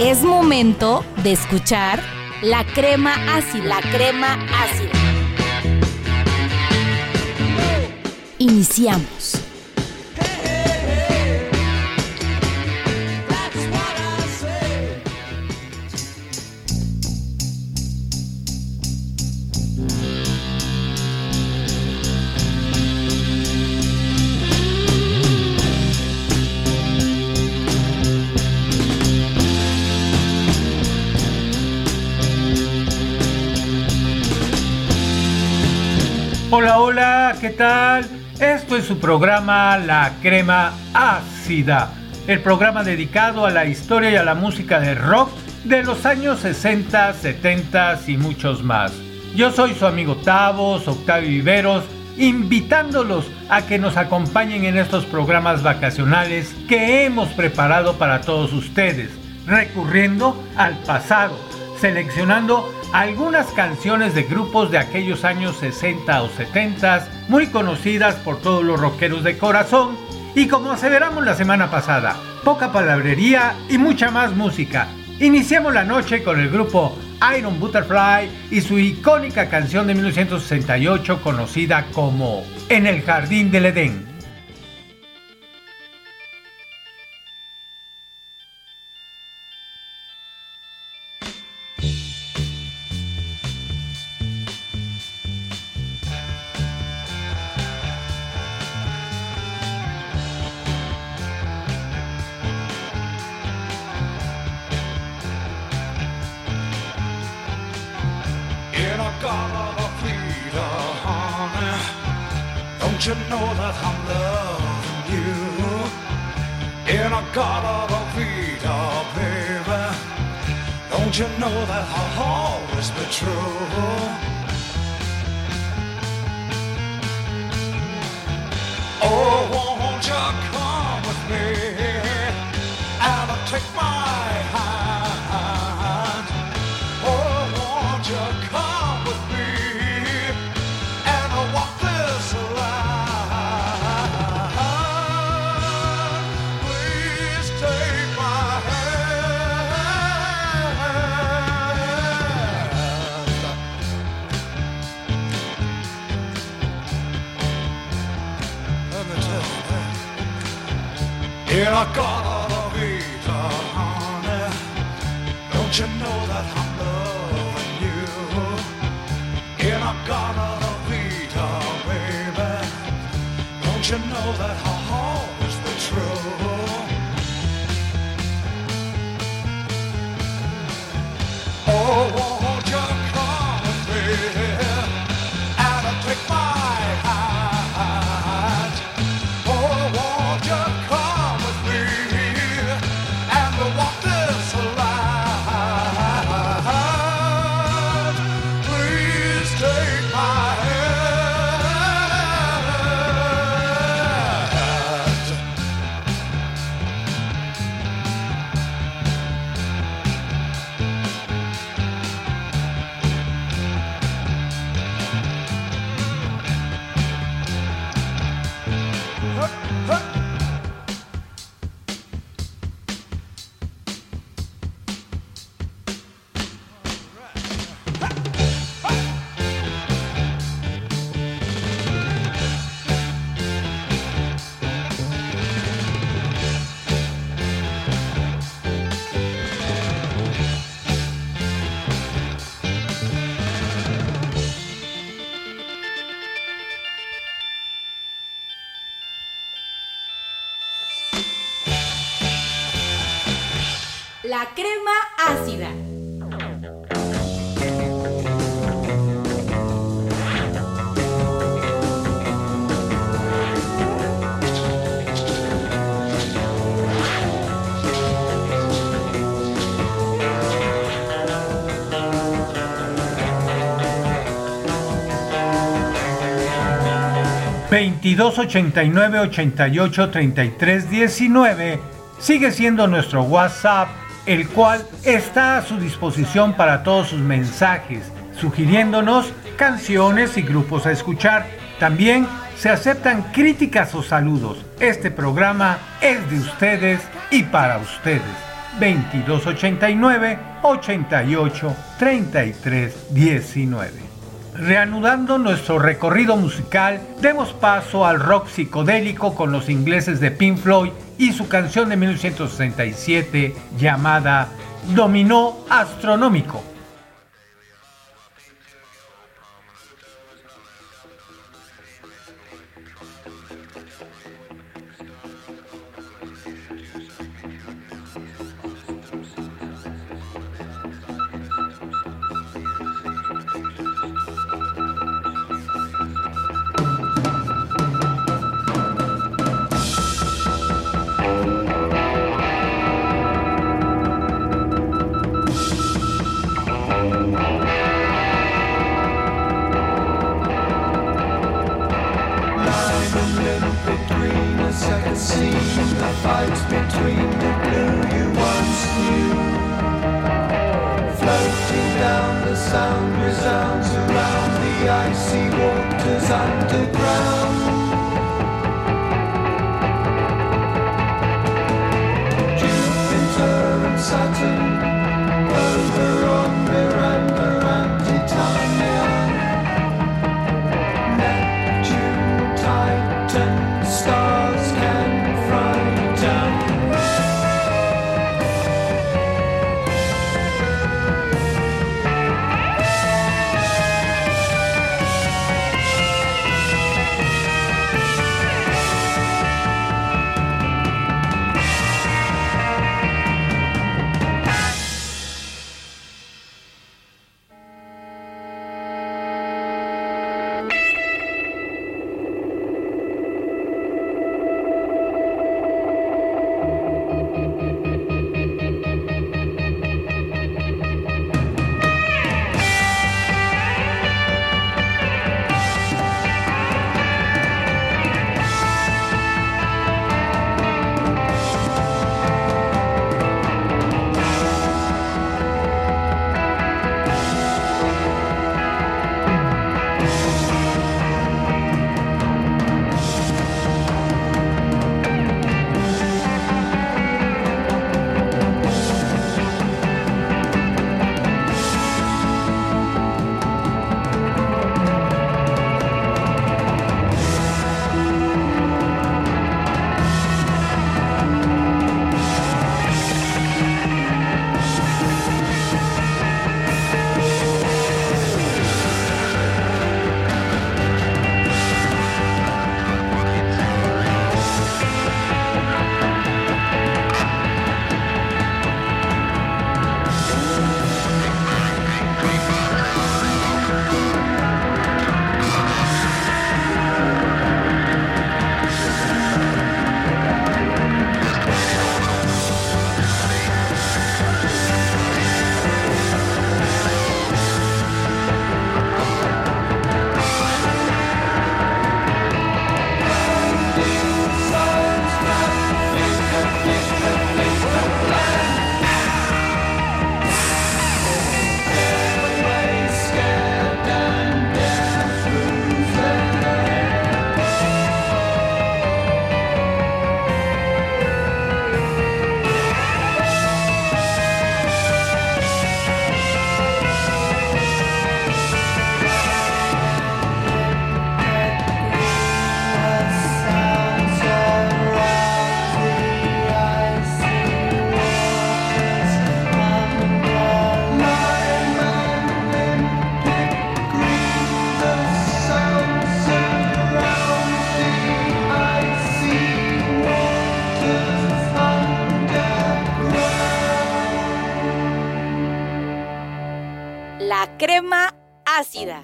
Es momento de escuchar la crema ácida, la crema ácida. Iniciamos. Hola, hola, ¿qué tal? Esto es su programa La Crema Ácida, el programa dedicado a la historia y a la música de rock de los años 60, 70 y muchos más. Yo soy su amigo Tavos, Octavio Viveros, invitándolos a que nos acompañen en estos programas vacacionales que hemos preparado para todos ustedes, recurriendo al pasado, seleccionando algunas canciones de grupos de aquellos años 60 o 70, muy conocidas por todos los rockeros de corazón, y como aseveramos la semana pasada, poca palabrería y mucha más música. Iniciamos la noche con el grupo Iron Butterfly y su icónica canción de 1968 conocida como En el Jardín del Edén. La 2289 88 33 19 sigue siendo nuestro WhatsApp, el cual está a su disposición para todos sus mensajes, sugiriéndonos canciones y grupos a escuchar. También se aceptan críticas o saludos. Este programa es de ustedes y para ustedes. 2289 88 33 19. Reanudando nuestro recorrido musical, demos paso al rock psicodélico con los ingleses de Pink Floyd y su canción de 1967 llamada Dominó Astronómico. crema ácida.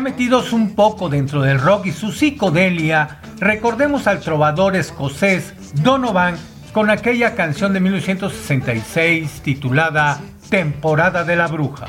Metidos un poco dentro del rock y su psicodelia, recordemos al trovador escocés Donovan con aquella canción de 1966 titulada Temporada de la Bruja.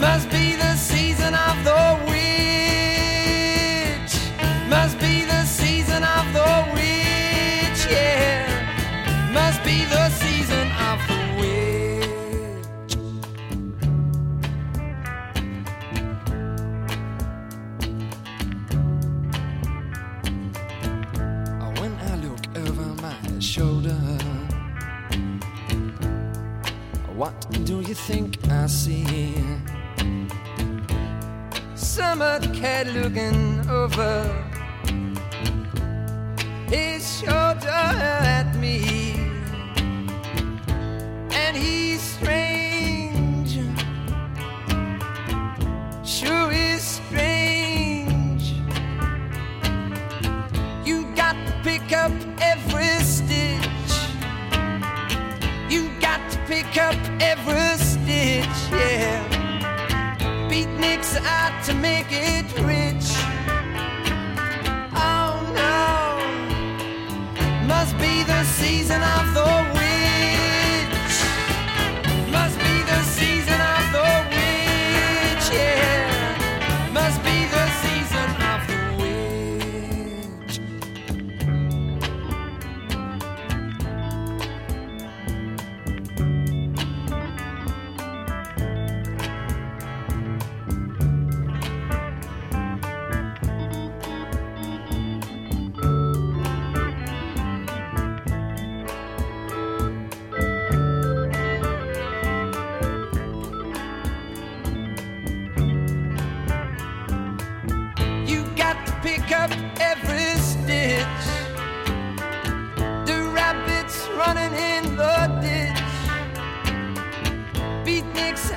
Must be the season of the witch. Must be the season of the witch, yeah. Must be the season of the witch. When I look over my shoulder. What do you think I see? Summer cat looking over his shoulder at me, and he's strange. Sure is strange. You got to pick up every stitch, you got to pick up every stitch, yeah. Beatniks out to make it rich. Oh no, must be the season of the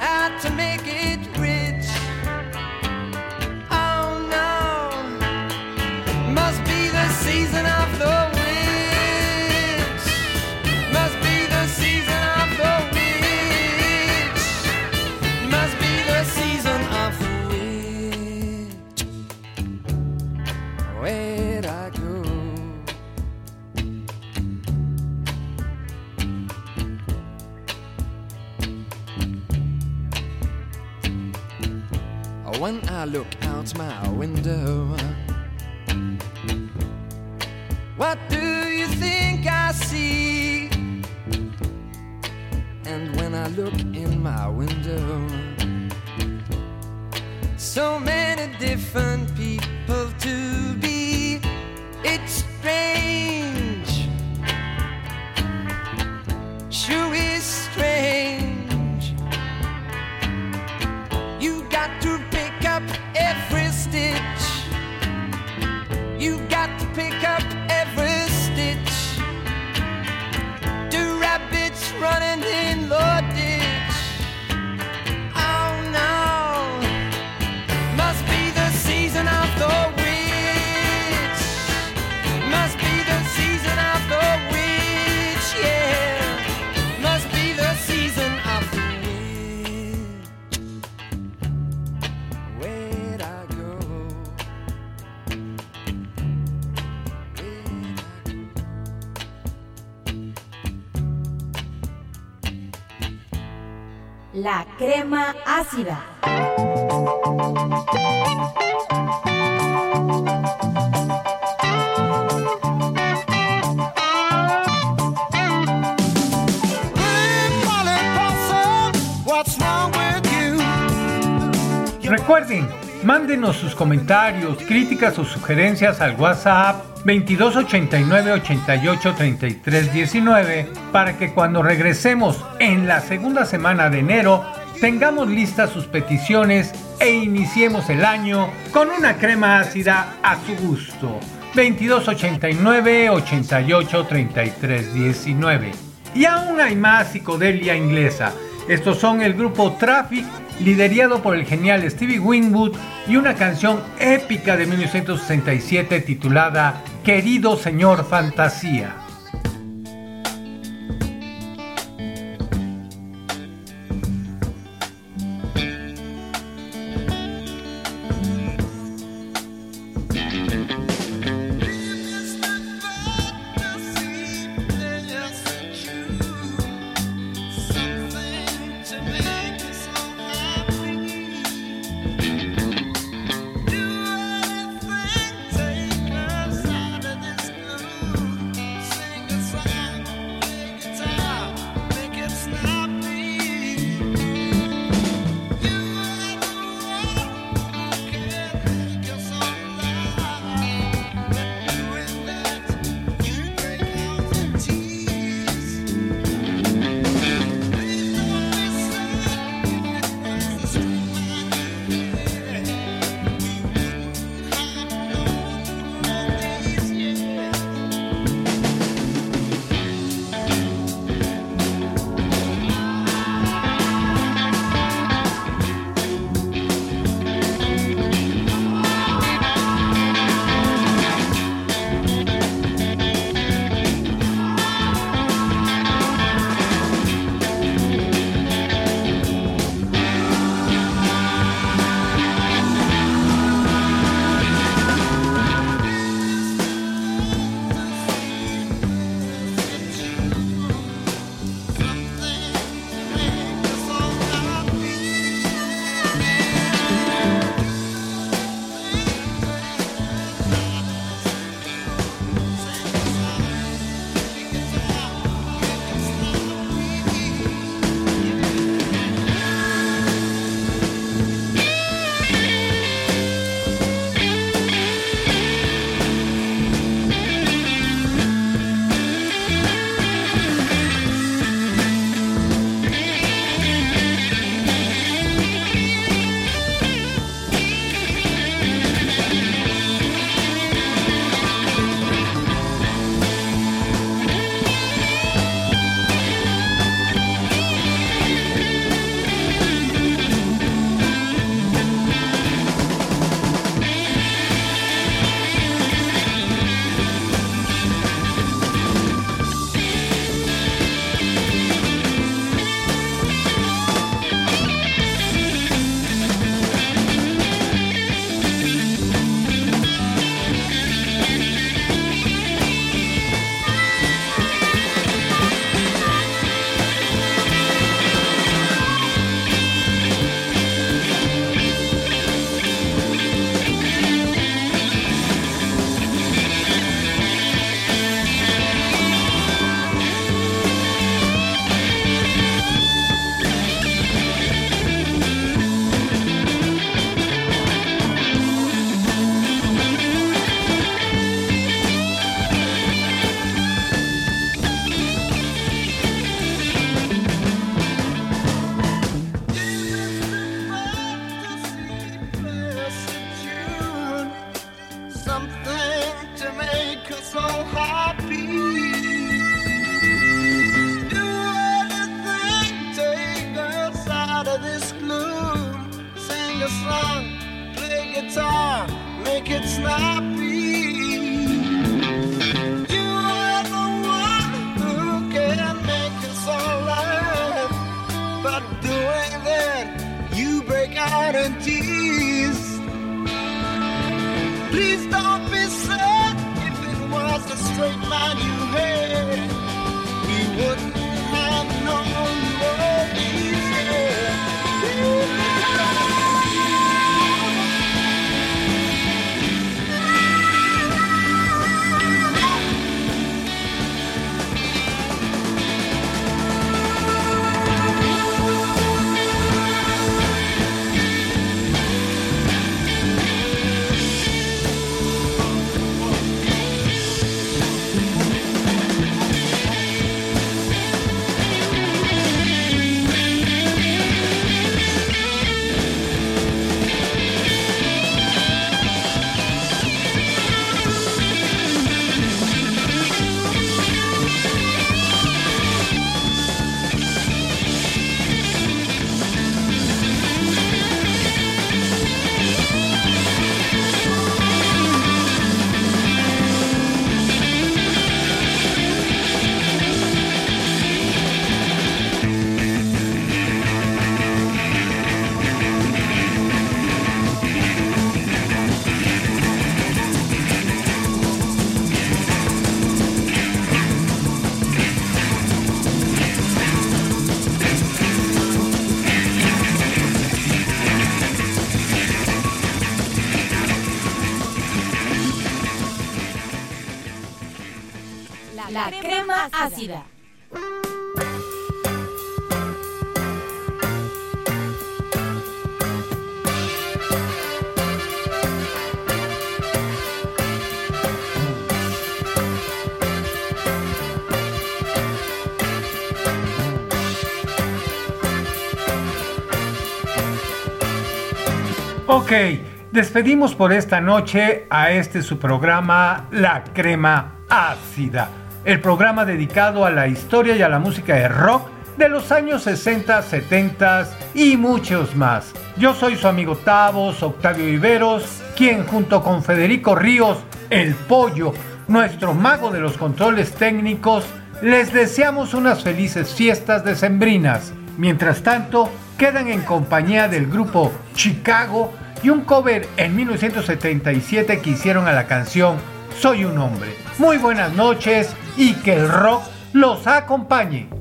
had to make it. Recuerden, mándenos sus comentarios, críticas o sugerencias al WhatsApp 2289 88 33 19 para que cuando regresemos en la segunda semana de enero tengamos listas sus peticiones e iniciemos el año con una crema ácida a su gusto. 2289 88 33 19. Y aún hay más psicodelia inglesa. Estos son el grupo Traffic liderado por el genial Stevie Winwood y una canción épica de 1967 titulada Querido Señor Fantasía. would ácida. Ok, despedimos por esta noche a este su programa La Crema Ácida, el programa dedicado a la historia y a la música de rock de los años 60, 70 y muchos más. Yo soy su amigo Tavos, Octavio Iberos, quien junto con Federico Ríos, el pollo, nuestro mago de los controles técnicos, les deseamos unas felices fiestas decembrinas. Mientras tanto, quedan en compañía del grupo Chicago y un cover en 1977 que hicieron a la canción Soy un hombre. Muy buenas noches y que el rock los acompañe.